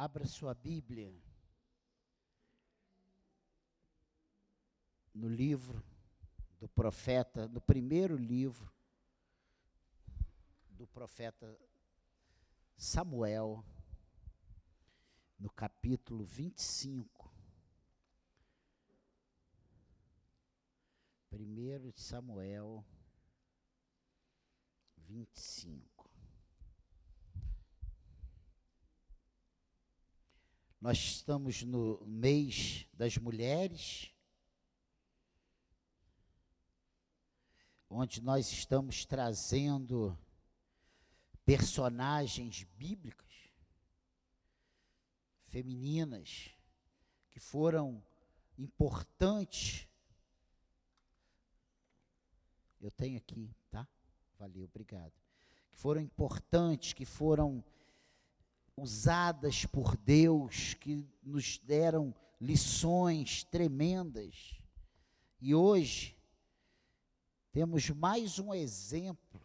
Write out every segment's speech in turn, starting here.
Abra sua Bíblia no livro do profeta, no primeiro livro do profeta Samuel, no capítulo 25. Primeiro de Samuel 25. Nós estamos no mês das mulheres, onde nós estamos trazendo personagens bíblicas, femininas, que foram importantes. Eu tenho aqui, tá? Valeu, obrigado. Que foram importantes, que foram usadas por Deus, que nos deram lições tremendas. E hoje temos mais um exemplo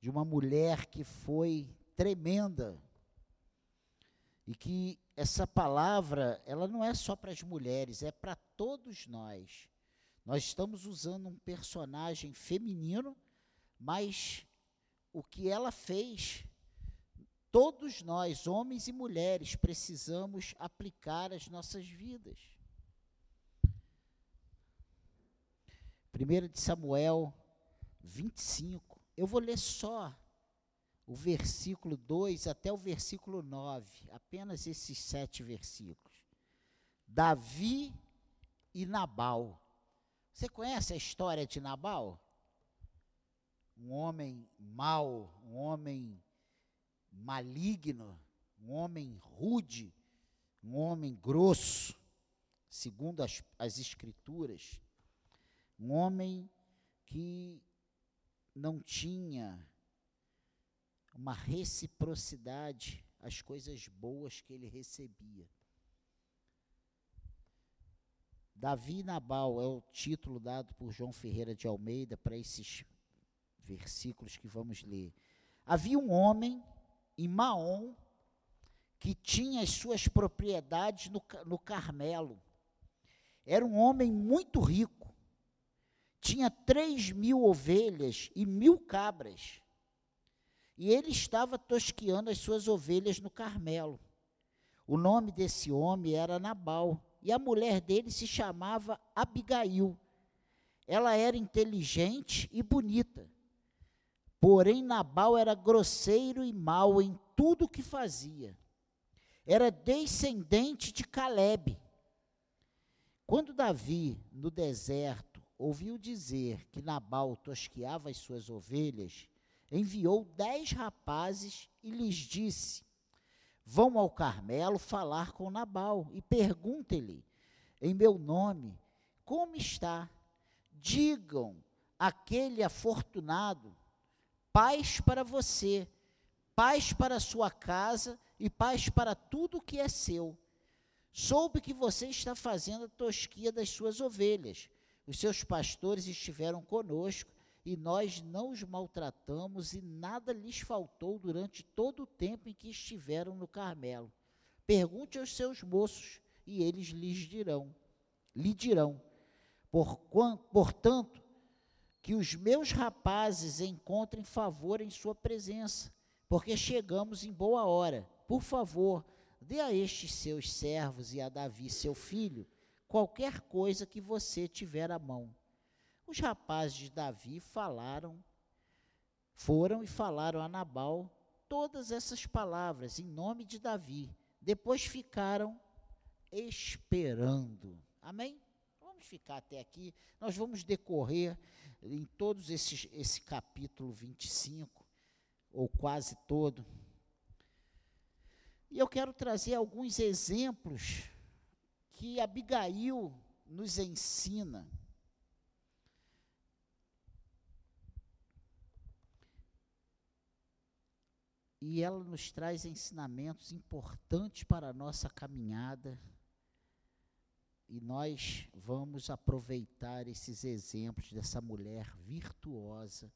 de uma mulher que foi tremenda. E que essa palavra, ela não é só para as mulheres, é para todos nós. Nós estamos usando um personagem feminino, mas o que ela fez Todos nós, homens e mulheres, precisamos aplicar as nossas vidas. 1 de Samuel 25. Eu vou ler só o versículo 2 até o versículo 9, apenas esses sete versículos. Davi e Nabal. Você conhece a história de Nabal? Um homem mau, um homem maligno, um homem rude, um homem grosso, segundo as, as Escrituras, um homem que não tinha uma reciprocidade às coisas boas que ele recebia. Davi Nabal é o título dado por João Ferreira de Almeida para esses versículos que vamos ler. Havia um homem em Maom, que tinha as suas propriedades no, no Carmelo. Era um homem muito rico. Tinha três mil ovelhas e mil cabras. E ele estava tosqueando as suas ovelhas no Carmelo. O nome desse homem era Nabal. E a mulher dele se chamava Abigail. Ela era inteligente e bonita. Porém, Nabal era grosseiro e mau em tudo o que fazia. Era descendente de Caleb. Quando Davi, no deserto, ouviu dizer que Nabal tosqueava as suas ovelhas, enviou dez rapazes e lhes disse: Vão ao Carmelo falar com Nabal e perguntem-lhe, em meu nome, como está? Digam aquele afortunado paz para você, paz para a sua casa e paz para tudo que é seu. Soube que você está fazendo a tosquia das suas ovelhas. Os seus pastores estiveram conosco e nós não os maltratamos e nada lhes faltou durante todo o tempo em que estiveram no Carmelo. Pergunte aos seus moços e eles lhes dirão, lhe dirão. Por, portanto, que os meus rapazes encontrem favor em sua presença, porque chegamos em boa hora. Por favor, dê a estes seus servos e a Davi, seu filho, qualquer coisa que você tiver à mão. Os rapazes de Davi falaram, foram e falaram a Nabal todas essas palavras em nome de Davi. Depois ficaram esperando. Amém? Ficar até aqui. Nós vamos decorrer em todos esses esse capítulo 25 ou quase todo. E eu quero trazer alguns exemplos que Abigail nos ensina. E ela nos traz ensinamentos importantes para a nossa caminhada e nós vamos aproveitar esses exemplos dessa mulher virtuosa,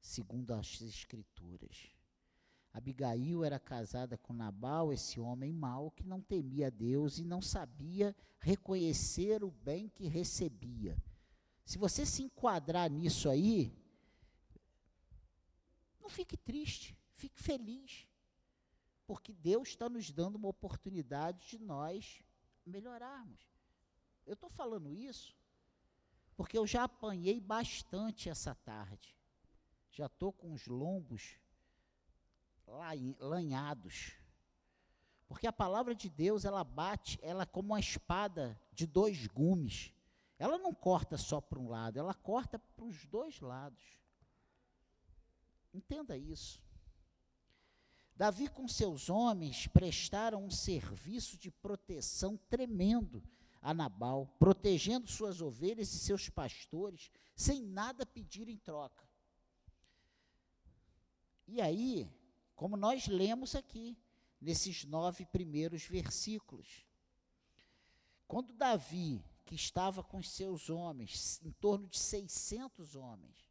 segundo as Escrituras. Abigail era casada com Nabal, esse homem mau que não temia Deus e não sabia reconhecer o bem que recebia. Se você se enquadrar nisso aí, não fique triste, fique feliz, porque Deus está nos dando uma oportunidade de nós melhorarmos. Eu estou falando isso porque eu já apanhei bastante essa tarde. Já estou com os lombos lanhados. Porque a palavra de Deus, ela bate, ela é como uma espada de dois gumes. Ela não corta só para um lado, ela corta para os dois lados. Entenda isso. Davi com seus homens prestaram um serviço de proteção tremendo a Nabal, protegendo suas ovelhas e seus pastores, sem nada pedir em troca. E aí, como nós lemos aqui, nesses nove primeiros versículos, quando Davi, que estava com seus homens, em torno de 600 homens,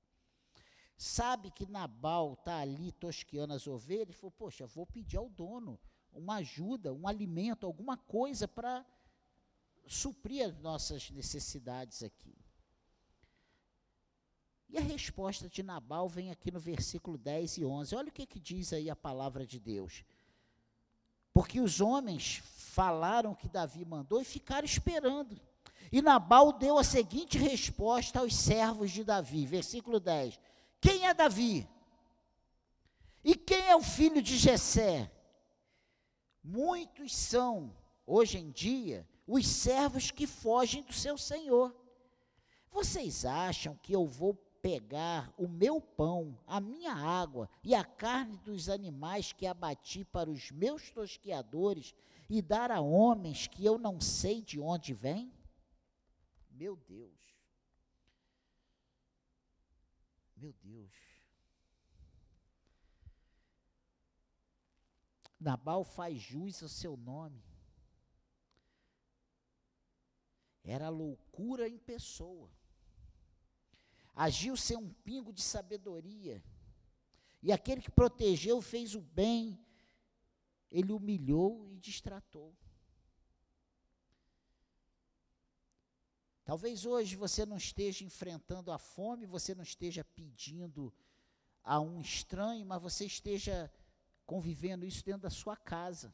sabe que Nabal está ali tosqueando as ovelhas, ele falou, poxa, vou pedir ao dono uma ajuda, um alimento, alguma coisa para suprir as nossas necessidades aqui. E a resposta de Nabal vem aqui no versículo 10 e 11. Olha o que, que diz aí a palavra de Deus. Porque os homens falaram que Davi mandou e ficaram esperando. E Nabal deu a seguinte resposta aos servos de Davi, versículo 10. Quem é Davi? E quem é o filho de Jessé? Muitos são, hoje em dia, os servos que fogem do seu senhor. Vocês acham que eu vou pegar o meu pão, a minha água e a carne dos animais que abati para os meus tosqueadores e dar a homens que eu não sei de onde vêm? Meu Deus. Meu Deus. Nabal faz jus ao seu nome. Era loucura em pessoa. Agiu sem um pingo de sabedoria. E aquele que protegeu fez o bem, ele humilhou e distratou. Talvez hoje você não esteja enfrentando a fome, você não esteja pedindo a um estranho, mas você esteja convivendo isso dentro da sua casa,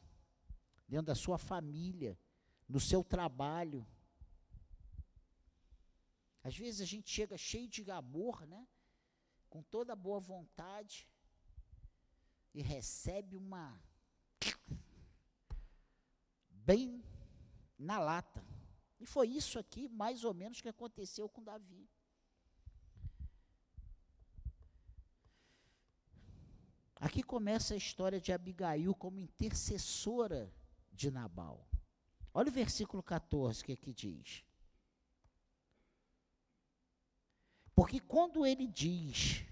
dentro da sua família, no seu trabalho. Às vezes a gente chega cheio de amor, né? Com toda boa vontade e recebe uma bem na lata. E foi isso aqui, mais ou menos, que aconteceu com Davi. Aqui começa a história de Abigail como intercessora de Nabal. Olha o versículo 14 que aqui diz. Porque quando ele diz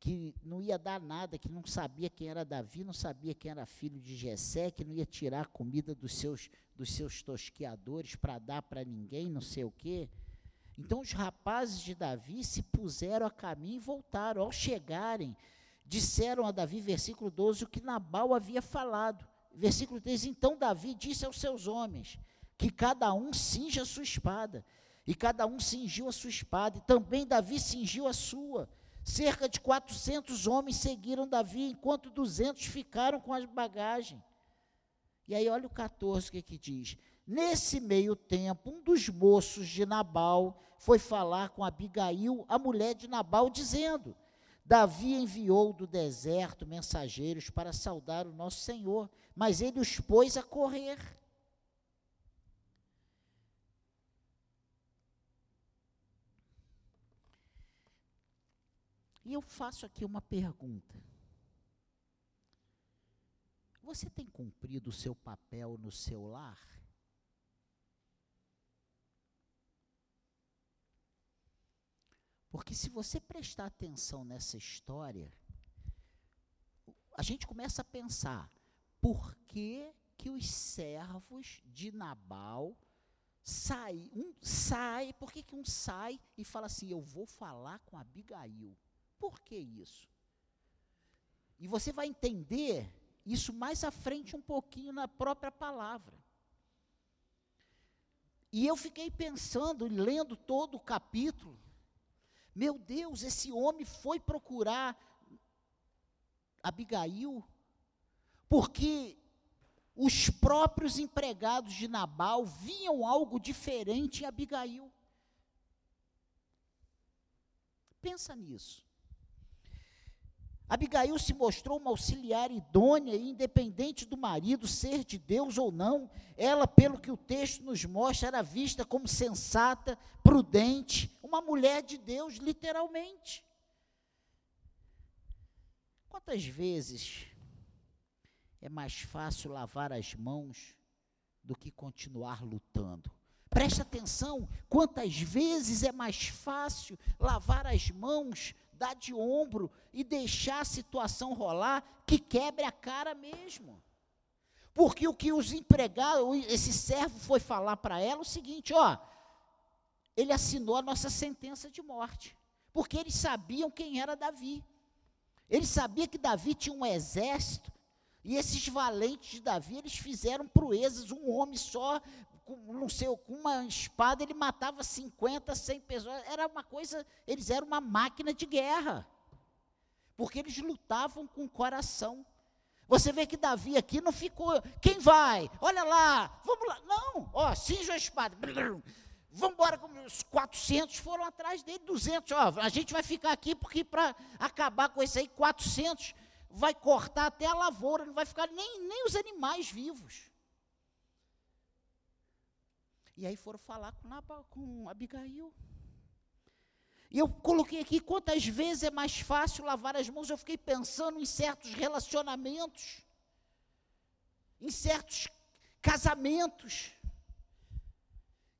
que não ia dar nada, que não sabia quem era Davi, não sabia quem era filho de Jessé, que não ia tirar a comida dos seus, dos seus tosqueadores para dar para ninguém, não sei o quê. Então os rapazes de Davi se puseram a caminho e voltaram. Ao chegarem, disseram a Davi, versículo 12, o que Nabal havia falado. Versículo 13, então Davi disse aos seus homens, que cada um cinja a sua espada. E cada um cingiu a sua espada, e também Davi cingiu a sua. Cerca de 400 homens seguiram Davi, enquanto 200 ficaram com as bagagens. E aí, olha o 14 o que, que diz. Nesse meio tempo, um dos moços de Nabal foi falar com Abigail, a mulher de Nabal, dizendo: Davi enviou do deserto mensageiros para saudar o nosso Senhor, mas ele os pôs a correr. E eu faço aqui uma pergunta. Você tem cumprido o seu papel no seu lar? Porque se você prestar atenção nessa história, a gente começa a pensar, por que que os servos de Nabal saem, um sai, por que que um sai e fala assim, eu vou falar com Abigail? Por que isso? E você vai entender isso mais à frente um pouquinho na própria palavra. E eu fiquei pensando, lendo todo o capítulo, meu Deus, esse homem foi procurar Abigail, porque os próprios empregados de Nabal viam algo diferente em Abigail. Pensa nisso. Abigail se mostrou uma auxiliar idônea e independente do marido ser de Deus ou não, ela, pelo que o texto nos mostra, era vista como sensata, prudente, uma mulher de Deus, literalmente. Quantas vezes é mais fácil lavar as mãos do que continuar lutando? Preste atenção, quantas vezes é mais fácil lavar as mãos, dar de ombro e deixar a situação rolar que quebre a cara mesmo. Porque o que os empregados, esse servo foi falar para ela o seguinte, ó, ele assinou a nossa sentença de morte, porque eles sabiam quem era Davi. Ele sabia que Davi tinha um exército, e esses valentes de Davi, eles fizeram proezas, um homem só com, não sei, com uma espada ele matava 50, 100 pessoas. Era uma coisa, eles eram uma máquina de guerra. Porque eles lutavam com o coração. Você vê que Davi aqui não ficou, quem vai? Olha lá, vamos lá. Não, ó, cinja a espada. Vamos embora com os 400 foram atrás dele, 200, ó, a gente vai ficar aqui porque para acabar com isso aí 400 vai cortar até a lavoura, não vai ficar nem, nem os animais vivos. E aí foram falar com, com Abigail. E eu coloquei aqui quantas vezes é mais fácil lavar as mãos. Eu fiquei pensando em certos relacionamentos, em certos casamentos,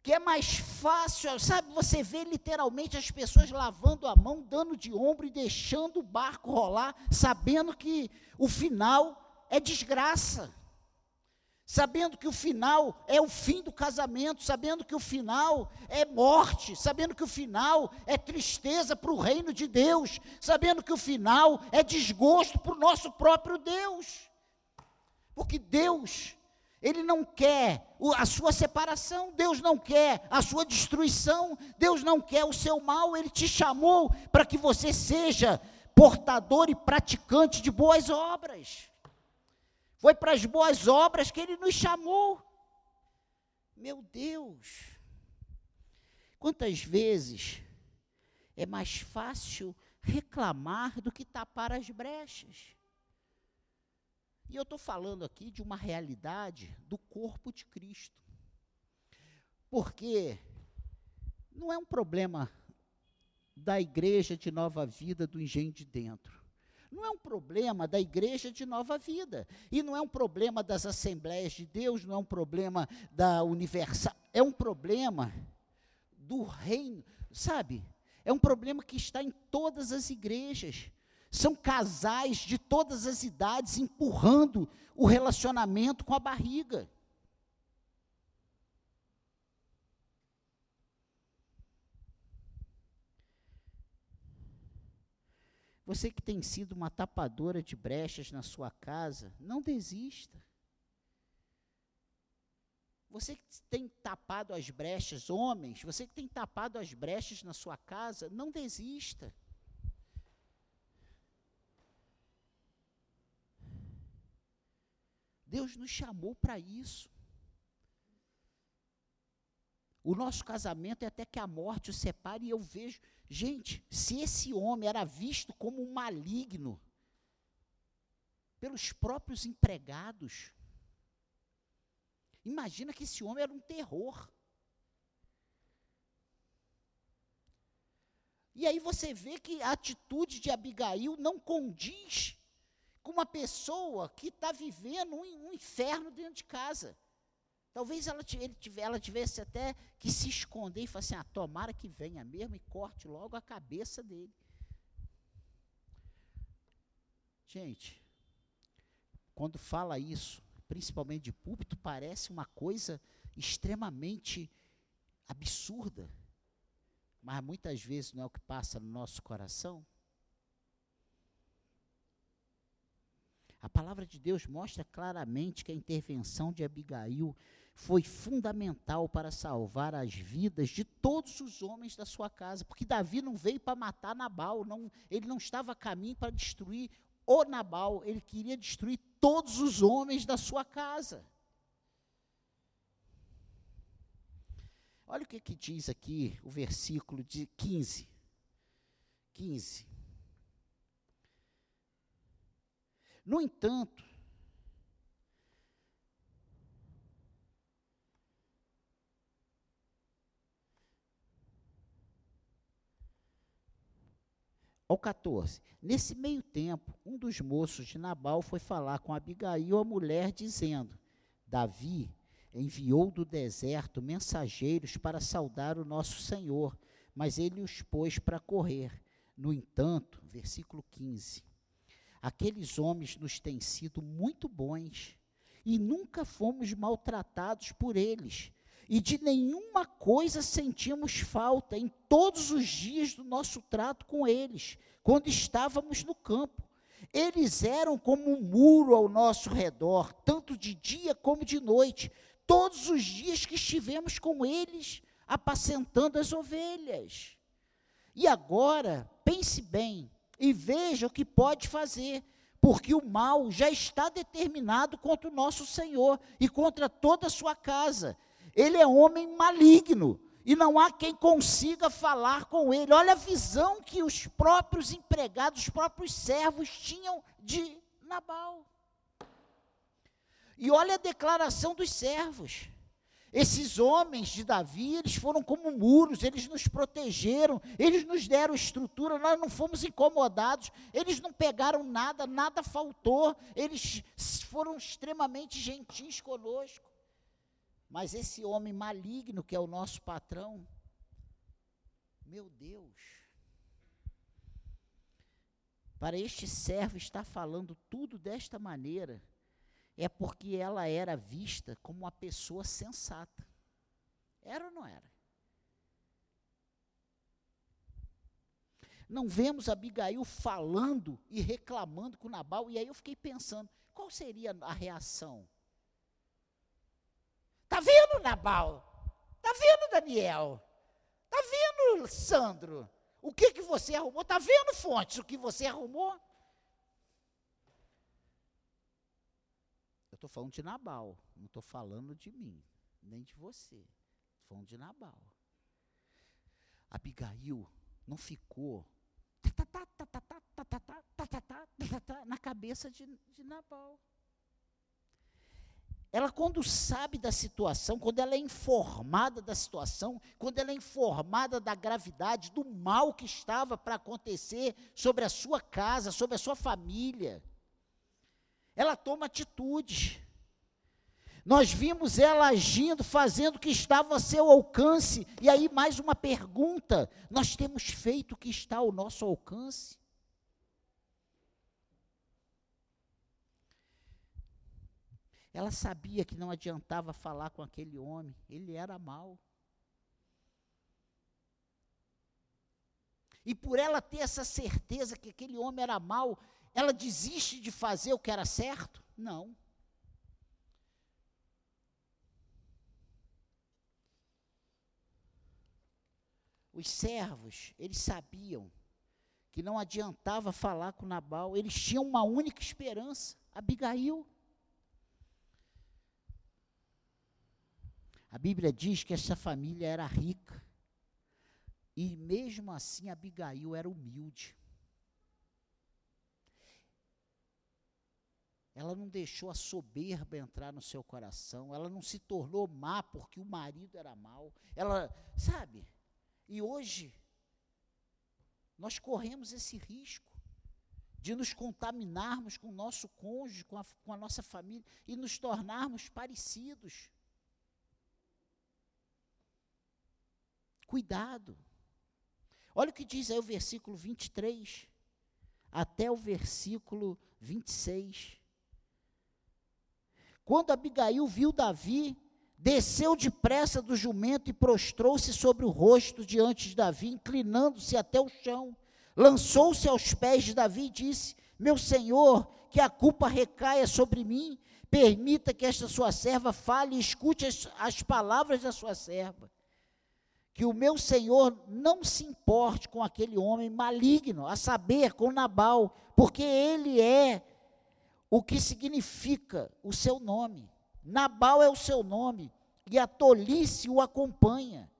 que é mais fácil, sabe? Você vê literalmente as pessoas lavando a mão, dando de ombro e deixando o barco rolar, sabendo que o final é desgraça sabendo que o final é o fim do casamento, sabendo que o final é morte, sabendo que o final é tristeza para o reino de Deus, sabendo que o final é desgosto para o nosso próprio Deus. Porque Deus, Ele não quer a sua separação, Deus não quer a sua destruição, Deus não quer o seu mal, Ele te chamou para que você seja portador e praticante de boas obras. Foi para as boas obras que ele nos chamou. Meu Deus. Quantas vezes é mais fácil reclamar do que tapar as brechas? E eu estou falando aqui de uma realidade do corpo de Cristo. Porque não é um problema da igreja de nova vida do engenho de dentro. Não é um problema da igreja de nova vida. E não é um problema das Assembleias de Deus, não é um problema da Universal. É um problema do reino, sabe? É um problema que está em todas as igrejas. São casais de todas as idades empurrando o relacionamento com a barriga. Você que tem sido uma tapadora de brechas na sua casa, não desista. Você que tem tapado as brechas, homens, você que tem tapado as brechas na sua casa, não desista. Deus nos chamou para isso. O nosso casamento é até que a morte o separe, e eu vejo Gente, se esse homem era visto como um maligno pelos próprios empregados, imagina que esse homem era um terror. E aí você vê que a atitude de Abigail não condiz com uma pessoa que está vivendo um, inferno dentro de casa. Talvez ela, ele, ela tivesse até que se esconder e falar assim: ah, tomara que venha mesmo e corte logo a cabeça dele. Gente, quando fala isso, principalmente de púlpito, parece uma coisa extremamente absurda. Mas muitas vezes não é o que passa no nosso coração. palavra de Deus mostra claramente que a intervenção de Abigail foi fundamental para salvar as vidas de todos os homens da sua casa, porque Davi não veio para matar Nabal, não, ele não estava a caminho para destruir o Nabal, ele queria destruir todos os homens da sua casa. Olha o que, que diz aqui o versículo de 15. 15. No entanto, ao 14. Nesse meio tempo, um dos moços de Nabal foi falar com Abigail, a mulher, dizendo: Davi enviou do deserto mensageiros para saudar o nosso Senhor, mas ele os pôs para correr. No entanto, versículo 15: Aqueles homens nos têm sido muito bons e nunca fomos maltratados por eles e de nenhuma coisa sentimos falta em todos os dias do nosso trato com eles, quando estávamos no campo. Eles eram como um muro ao nosso redor, tanto de dia como de noite, todos os dias que estivemos com eles, apacentando as ovelhas. E agora, pense bem e veja o que pode fazer, porque o mal já está determinado contra o nosso Senhor e contra toda a sua casa ele é homem maligno e não há quem consiga falar com ele. Olha a visão que os próprios empregados, os próprios servos tinham de Nabal. E olha a declaração dos servos. Esses homens de Davi, eles foram como muros, eles nos protegeram, eles nos deram estrutura, nós não fomos incomodados, eles não pegaram nada, nada faltou, eles foram extremamente gentis conosco. Mas esse homem maligno que é o nosso patrão, meu Deus, para este servo estar falando tudo desta maneira, é porque ela era vista como uma pessoa sensata. Era ou não era? Não vemos Abigail falando e reclamando com Nabal, e aí eu fiquei pensando, qual seria a reação? Está vendo, Nabal? Está vendo, Daniel? Está vendo, Sandro? O que, que você arrumou? Está vendo, Fontes, o que você arrumou? Eu estou falando de Nabal, não estou falando de mim, nem de você. Estou falando de Nabal. Abigail não ficou na cabeça de, de Nabal ela quando sabe da situação, quando ela é informada da situação, quando ela é informada da gravidade, do mal que estava para acontecer sobre a sua casa, sobre a sua família, ela toma atitude. Nós vimos ela agindo, fazendo o que estava a seu alcance. E aí, mais uma pergunta: nós temos feito o que está ao nosso alcance? Ela sabia que não adiantava falar com aquele homem, ele era mau. E por ela ter essa certeza que aquele homem era mau, ela desiste de fazer o que era certo? Não. Os servos, eles sabiam que não adiantava falar com Nabal, eles tinham uma única esperança, Abigail. A Bíblia diz que essa família era rica. E mesmo assim Abigail era humilde. Ela não deixou a soberba entrar no seu coração. Ela não se tornou má porque o marido era mau. Ela, sabe? E hoje nós corremos esse risco de nos contaminarmos com o nosso cônjuge, com a, com a nossa família e nos tornarmos parecidos. Cuidado. Olha o que diz aí o versículo 23 até o versículo 26. Quando Abigail viu Davi, desceu depressa do jumento e prostrou-se sobre o rosto diante de Davi, inclinando-se até o chão. Lançou-se aos pés de Davi e disse: Meu senhor, que a culpa recaia sobre mim, permita que esta sua serva fale e escute as, as palavras da sua serva. Que o meu senhor não se importe com aquele homem maligno, a saber, com Nabal, porque ele é o que significa o seu nome. Nabal é o seu nome, e a tolice o acompanha.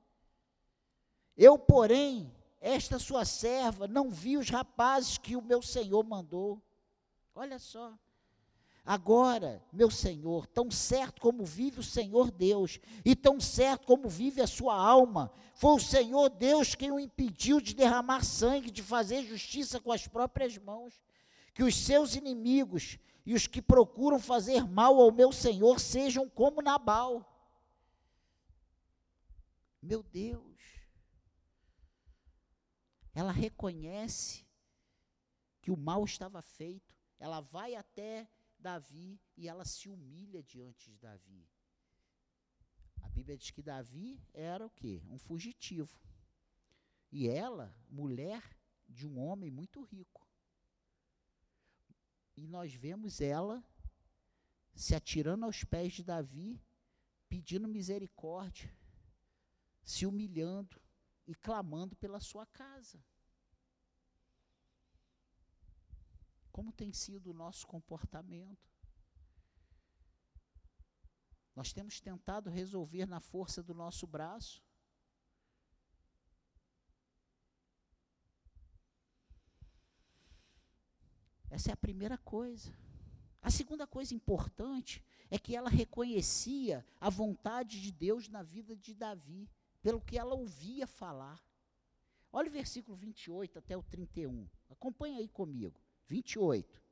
Eu, porém, esta sua serva, não vi os rapazes que o meu senhor mandou. Olha só. Agora, meu Senhor, tão certo como vive o Senhor Deus, e tão certo como vive a sua alma, foi o Senhor Deus quem o impediu de derramar sangue, de fazer justiça com as próprias mãos, que os seus inimigos e os que procuram fazer mal ao meu Senhor sejam como Nabal. Meu Deus, ela reconhece que o mal estava feito, ela vai até Davi e ela se humilha diante de Davi. A Bíblia diz que Davi era o quê? Um fugitivo. E ela, mulher de um homem muito rico. E nós vemos ela se atirando aos pés de Davi, pedindo misericórdia, se humilhando e clamando pela sua casa. Como tem sido o nosso comportamento? Nós temos tentado resolver na força do nosso braço? Essa é a primeira coisa. A segunda coisa importante é que ela reconhecia a vontade de Deus na vida de Davi, pelo que ela ouvia falar. Olha o versículo 28 até o 31. Acompanha aí comigo. 28.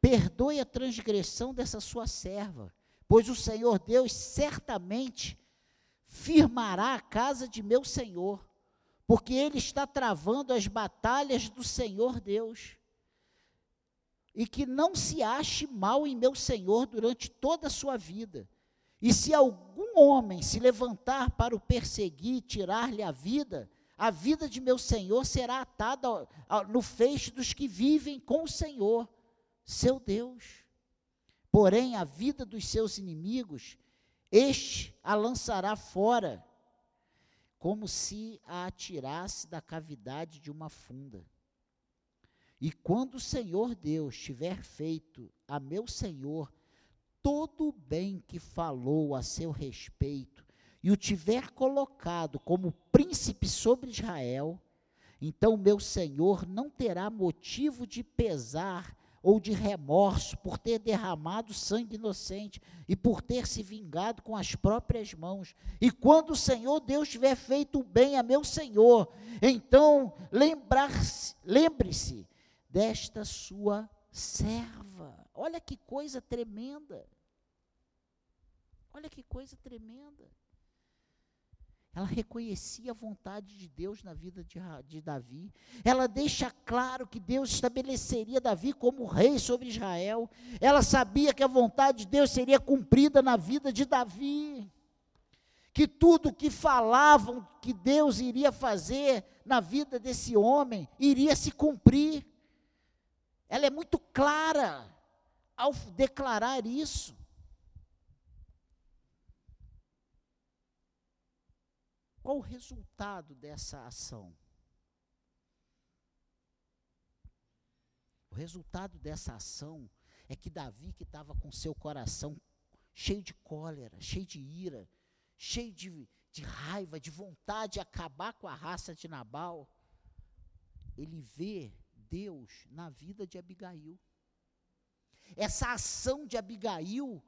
Perdoe a transgressão dessa sua serva, pois o Senhor Deus certamente firmará a casa de meu Senhor, porque ele está travando as batalhas do Senhor Deus. E que não se ache mal em meu Senhor durante toda a sua vida e se algum homem se levantar para o perseguir e tirar-lhe a vida, a vida de meu senhor será atada no feixe dos que vivem com o Senhor, seu Deus. Porém, a vida dos seus inimigos, este a lançará fora, como se a atirasse da cavidade de uma funda. E quando o Senhor Deus tiver feito a meu Senhor todo o bem que falou a seu respeito e o tiver colocado como príncipe sobre Israel, então meu Senhor não terá motivo de pesar ou de remorso por ter derramado sangue inocente e por ter se vingado com as próprias mãos. E quando o Senhor Deus tiver feito bem a meu Senhor, então lembre-se desta sua serva. Olha que coisa tremenda. Olha que coisa tremenda. Ela reconhecia a vontade de Deus na vida de, de, Davi. Ela deixa claro que Deus estabeleceria Davi como rei sobre Israel. Ela sabia que a vontade de Deus seria cumprida na vida de Davi. Que tudo que falavam que Deus iria fazer na vida desse homem iria se cumprir. Ela é muito clara ao declarar isso. Qual o resultado dessa ação? O resultado dessa ação é que Davi, que estava com seu coração cheio de cólera, cheio de ira, cheio de, de raiva, de vontade de acabar com a raça de Nabal, ele vê Deus na vida de Abigail. Essa ação de Abigail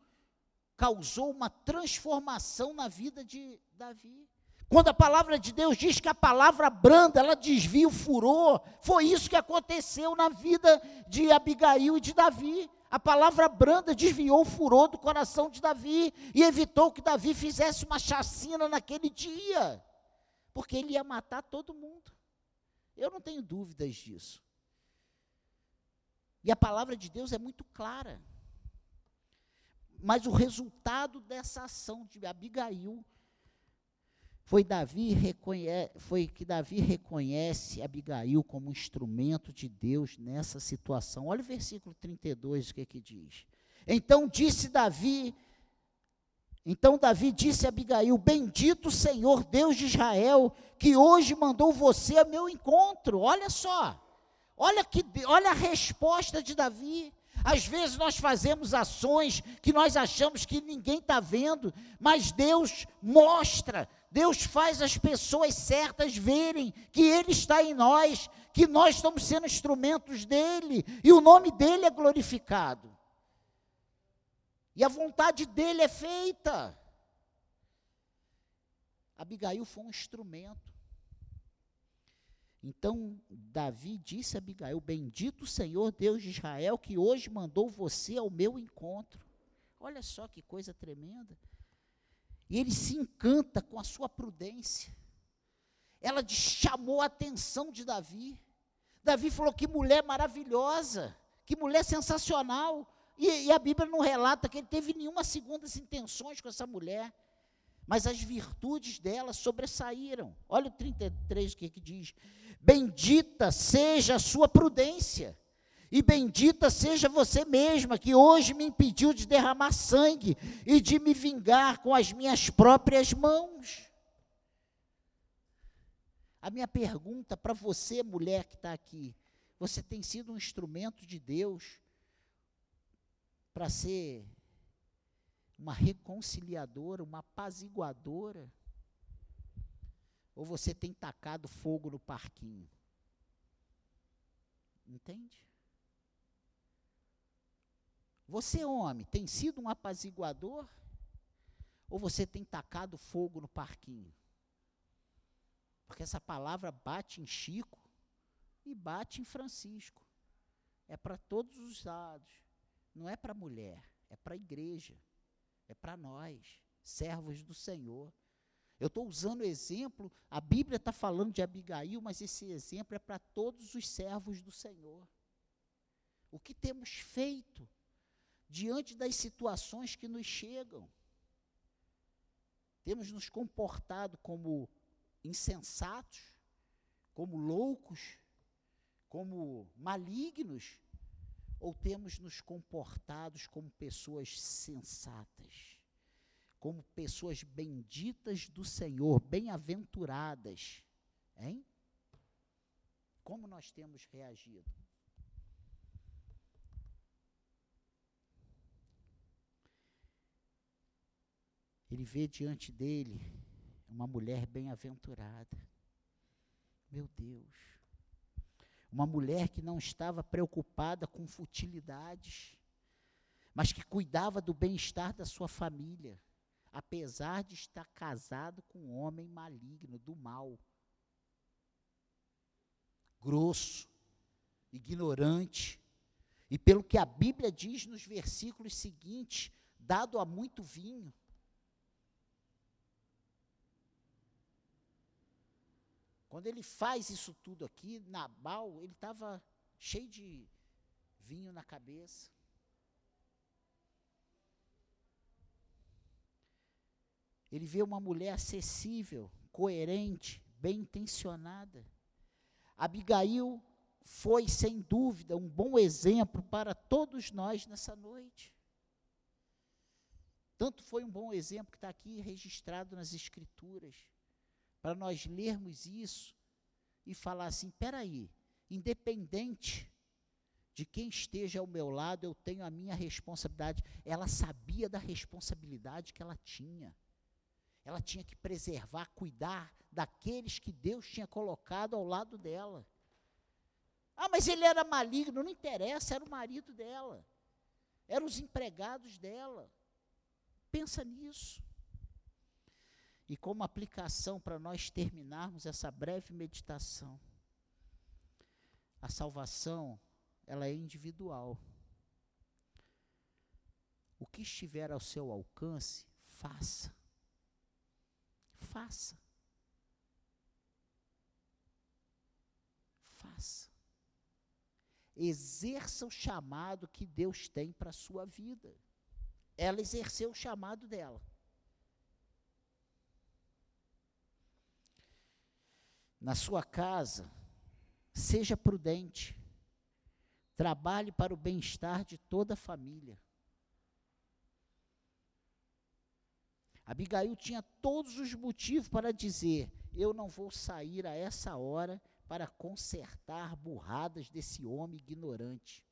causou uma transformação na vida de Davi. Quando a palavra de Deus diz que a palavra branda, ela desvia o furor, foi isso que aconteceu na vida de Abigail e de Davi. A palavra branda desviou o furor do coração de Davi e evitou que Davi fizesse uma chacina naquele dia, porque ele ia matar todo mundo. Eu não tenho dúvidas disso. E a palavra de Deus é muito clara. Mas o resultado dessa ação de Abigail foi, Davi foi que Davi reconhece Abigail como instrumento de Deus nessa situação. Olha o versículo 32, o que, é que diz. Então disse Davi, então Davi disse a Abigail: Bendito Senhor Deus de Israel, que hoje mandou você a meu encontro. Olha só, olha que, olha a resposta de Davi. Às vezes nós fazemos ações que nós achamos que ninguém está vendo, mas Deus mostra, Deus faz as pessoas certas verem que Ele está em nós, que nós estamos sendo instrumentos dEle, e o nome dEle é glorificado. E a vontade dEle é feita. Abigail foi um instrumento. Então Davi disse a Abigail: Bendito Senhor Deus de Israel, que hoje mandou você ao meu encontro. Olha só que coisa tremenda. E ele se encanta com a sua prudência. Ela chamou a atenção de Davi. Davi falou: Que mulher maravilhosa, que mulher sensacional. E, e a Bíblia não relata que ele teve nenhuma segundas intenções com essa mulher mas as virtudes dela sobressaíram. Olha o 33 o que, que diz: Bendita seja a sua prudência, e bendita seja você mesma, que hoje me impediu de derramar sangue e de me vingar com as minhas próprias mãos. A minha pergunta para você, mulher que está aqui: você tem sido um instrumento de Deus para ser uma reconciliadora, uma apaziguadora? Ou você tem tacado fogo no parquinho? Entende? Você, homem, tem sido um apaziguador? Ou você tem tacado fogo no parquinho? Porque essa palavra bate em Chico e bate em Francisco. É para todos os lados. Não é para mulher, é para a igreja é para nós, servos do Senhor. Eu estou usando exemplo, a Bíblia está falando de Abigail, mas esse exemplo é para todos os servos do Senhor. O que temos feito diante das situações que nos chegam? Temos nos comportado como insensatos, como loucos, como malignos, ou temos nos comportados como pessoas sensatas, como pessoas benditas do Senhor, bem-aventuradas, hein? Como nós temos reagido? Ele vê diante dele uma mulher bem-aventurada. Meu Deus uma mulher que não estava preocupada com futilidades, mas que cuidava do bem-estar da sua família, apesar de estar casado com um homem maligno, do mal. Grosso, ignorante, e pelo que a Bíblia diz nos versículos seguintes, dado a muito vinho. Quando ele faz isso tudo aqui, Nabal, ele estava cheio de vinho na cabeça. Ele vê uma mulher acessível, coerente, bem intencionada. Abigail foi, sem dúvida, um bom exemplo para todos nós nessa noite. Tanto foi um bom exemplo que está aqui registrado nas Escrituras para nós lermos isso e falar assim: peraí, independente de quem esteja ao meu lado, eu tenho a minha responsabilidade. Ela sabia da responsabilidade que ela tinha. Ela tinha que preservar, cuidar daqueles que Deus tinha colocado ao lado dela. Ah, mas ele era maligno, não interessa, era o marido dela. Eram os empregados dela. Pensa nisso. E como aplicação para nós terminarmos essa breve meditação, a salvação, ela é individual. O que estiver ao seu alcance, faça. Faça. Faça. Exerça o chamado que Deus tem para a sua vida. Ela exerceu o chamado dela. Na sua casa, seja prudente, trabalhe para o bem-estar de toda a família. Abigail tinha todos os motivos para dizer: Eu não vou sair a essa hora para consertar burradas desse homem ignorante.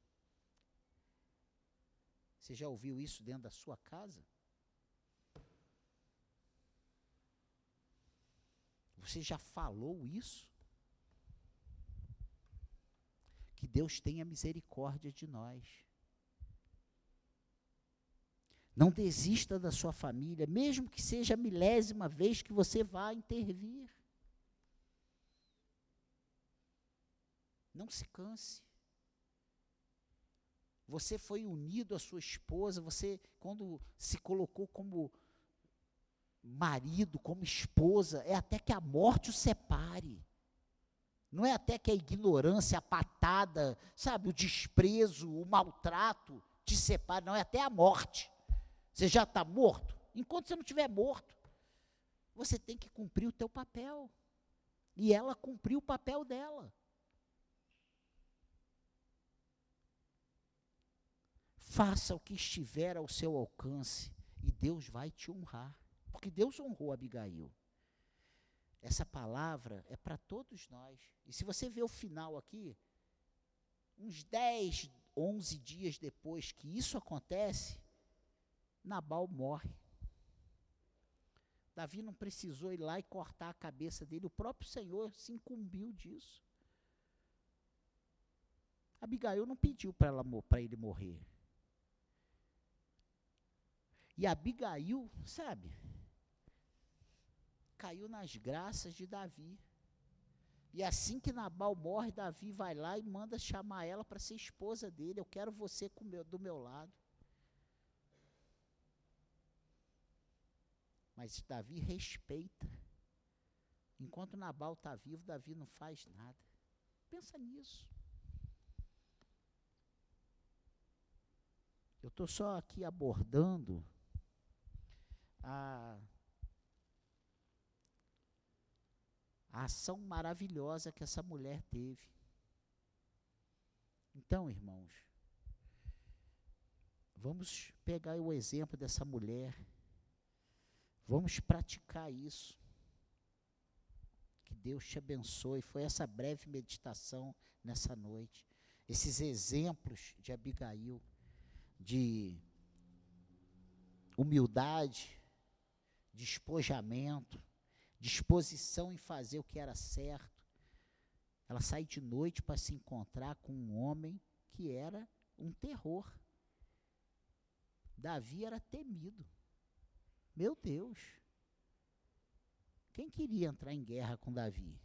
Você já ouviu isso dentro da sua casa? Você já falou isso? Que Deus tenha misericórdia de nós. Não desista da sua família, mesmo que seja a milésima vez que você vá intervir. Não se canse. Você foi unido à sua esposa, você, quando se colocou como marido, como esposa, é até que a morte o separe. Não é até que a ignorância, a patada, sabe, o desprezo, o maltrato te separe, não, é até a morte. Você já está morto? Enquanto você não estiver morto, você tem que cumprir o teu papel. E ela cumpriu o papel dela. Faça o que estiver ao seu alcance e Deus vai te honrar. Porque Deus honrou Abigail. Essa palavra é para todos nós. E se você ver o final aqui, uns 10, 11 dias depois que isso acontece, Nabal morre. Davi não precisou ir lá e cortar a cabeça dele, o próprio Senhor se incumbiu disso. Abigail não pediu para ele morrer. E Abigail, sabe, caiu nas graças de Davi. E assim que Nabal morre, Davi vai lá e manda chamar ela para ser esposa dele. Eu quero você meu, do meu lado. Mas Davi respeita. Enquanto Nabal está vivo, Davi não faz nada. Pensa nisso. Eu estou só aqui abordando a, a ação maravilhosa que essa mulher teve. Então, irmãos, vamos pegar o exemplo dessa mulher, vamos praticar isso. Que Deus te abençoe. Foi essa breve meditação nessa noite. Esses exemplos de Abigail, de humildade, despojamento, disposição em fazer o que era certo. Ela sai de noite para se encontrar com um homem que era um terror. Davi era temido. Meu Deus. Quem queria entrar em guerra com Davi?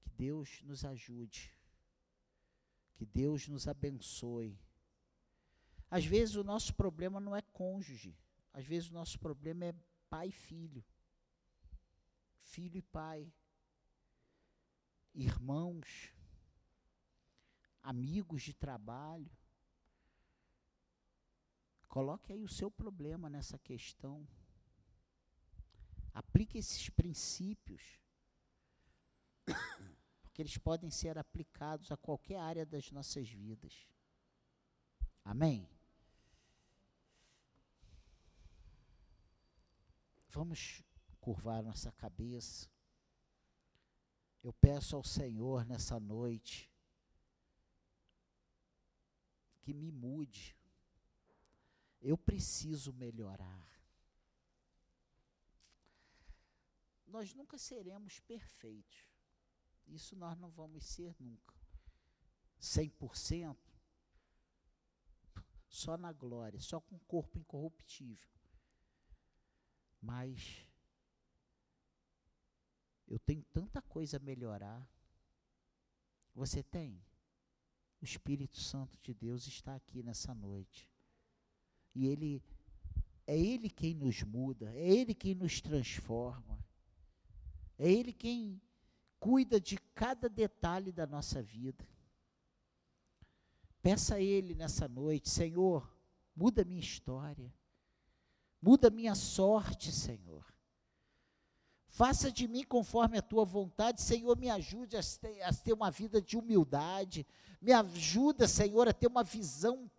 Que Deus nos ajude. Que Deus nos abençoe às vezes o nosso problema não é cônjuge, às vezes o nosso problema é pai e filho, filho e pai, irmãos, amigos de trabalho. Coloque aí o seu problema nessa questão. Aplique esses princípios, porque eles podem ser aplicados a qualquer área das nossas vidas. Amém? Vamos curvar nossa cabeça. Eu peço ao Senhor nessa noite que me mude. Eu preciso melhorar. Nós nunca seremos perfeitos. Isso nós não vamos ser nunca. 100%. Só na glória, só com corpo incorruptível. Mas eu tenho tanta coisa a melhorar. Você tem? O Espírito Santo de Deus está aqui nessa noite. E ele é ele quem nos muda, é ele quem nos transforma. É ele quem cuida de cada detalhe da nossa vida. Peça a ele nessa noite, Senhor, muda minha história. Muda minha sorte, Senhor. Faça de mim conforme a tua vontade, Senhor, me ajude a ter, a ter uma vida de humildade, me ajuda, Senhor, a ter uma visão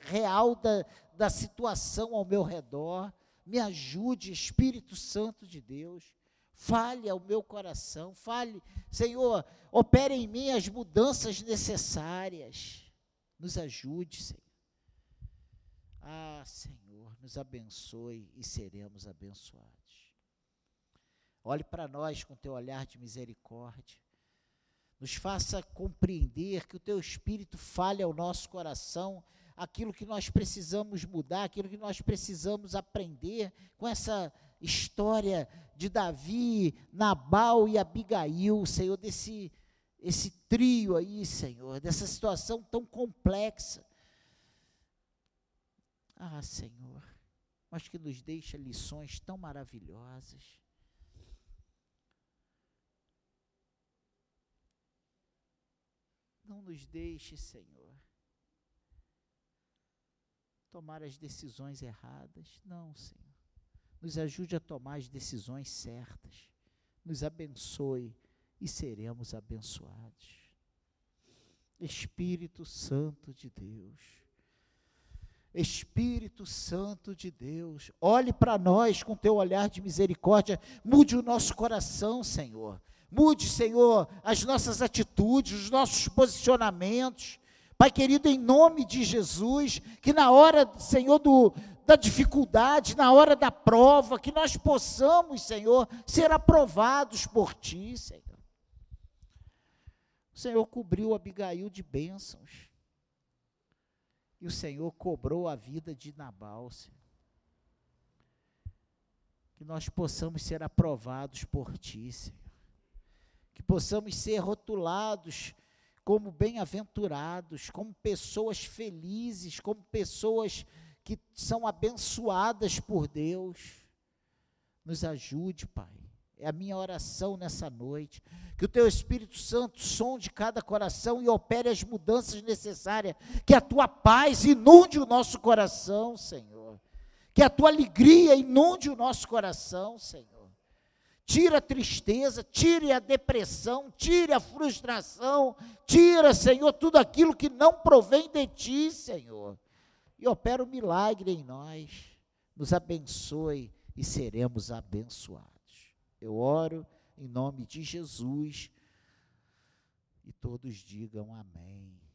real da, da situação ao meu redor, me ajude, Espírito Santo de Deus, fale ao meu coração, fale, Senhor, opere em mim as mudanças necessárias, nos ajude, Senhor. Ah, Senhor, nos abençoe e seremos abençoados. Olhe para nós com teu olhar de misericórdia. Nos faça compreender que o teu Espírito fale ao nosso coração aquilo que nós precisamos mudar, aquilo que nós precisamos aprender com essa história de Davi, Nabal e Abigail, Senhor, desse esse trio aí, Senhor, dessa situação tão complexa. Ah, Senhor, mas que nos deixa lições tão maravilhosas. Não nos deixe, Senhor, tomar as decisões erradas. Não, Senhor. Nos ajude a tomar as decisões certas. Nos abençoe e seremos abençoados. Espírito Santo de Deus. Espírito Santo de Deus, olhe para nós com teu olhar de misericórdia, mude o nosso coração, Senhor. Mude, Senhor, as nossas atitudes, os nossos posicionamentos. Pai querido, em nome de Jesus, que na hora, Senhor, do, da dificuldade, na hora da prova, que nós possamos, Senhor, ser aprovados por Ti, Senhor. O Senhor cobriu Abigail de bênçãos. E o Senhor cobrou a vida de Nabal, Senhor. Que nós possamos ser aprovados por Ti, Senhor que possamos ser rotulados como bem-aventurados, como pessoas felizes, como pessoas que são abençoadas por Deus. Nos ajude, Pai. É a minha oração nessa noite. Que o Teu Espírito Santo sonde cada coração e opere as mudanças necessárias. Que a Tua paz inunde o nosso coração, Senhor. Que a Tua alegria inunde o nosso coração, Senhor tira a tristeza, tire a depressão, tire a frustração, tira, Senhor, tudo aquilo que não provém de ti, Senhor. E opera o um milagre em nós, nos abençoe e seremos abençoados. Eu oro em nome de Jesus e todos digam amém.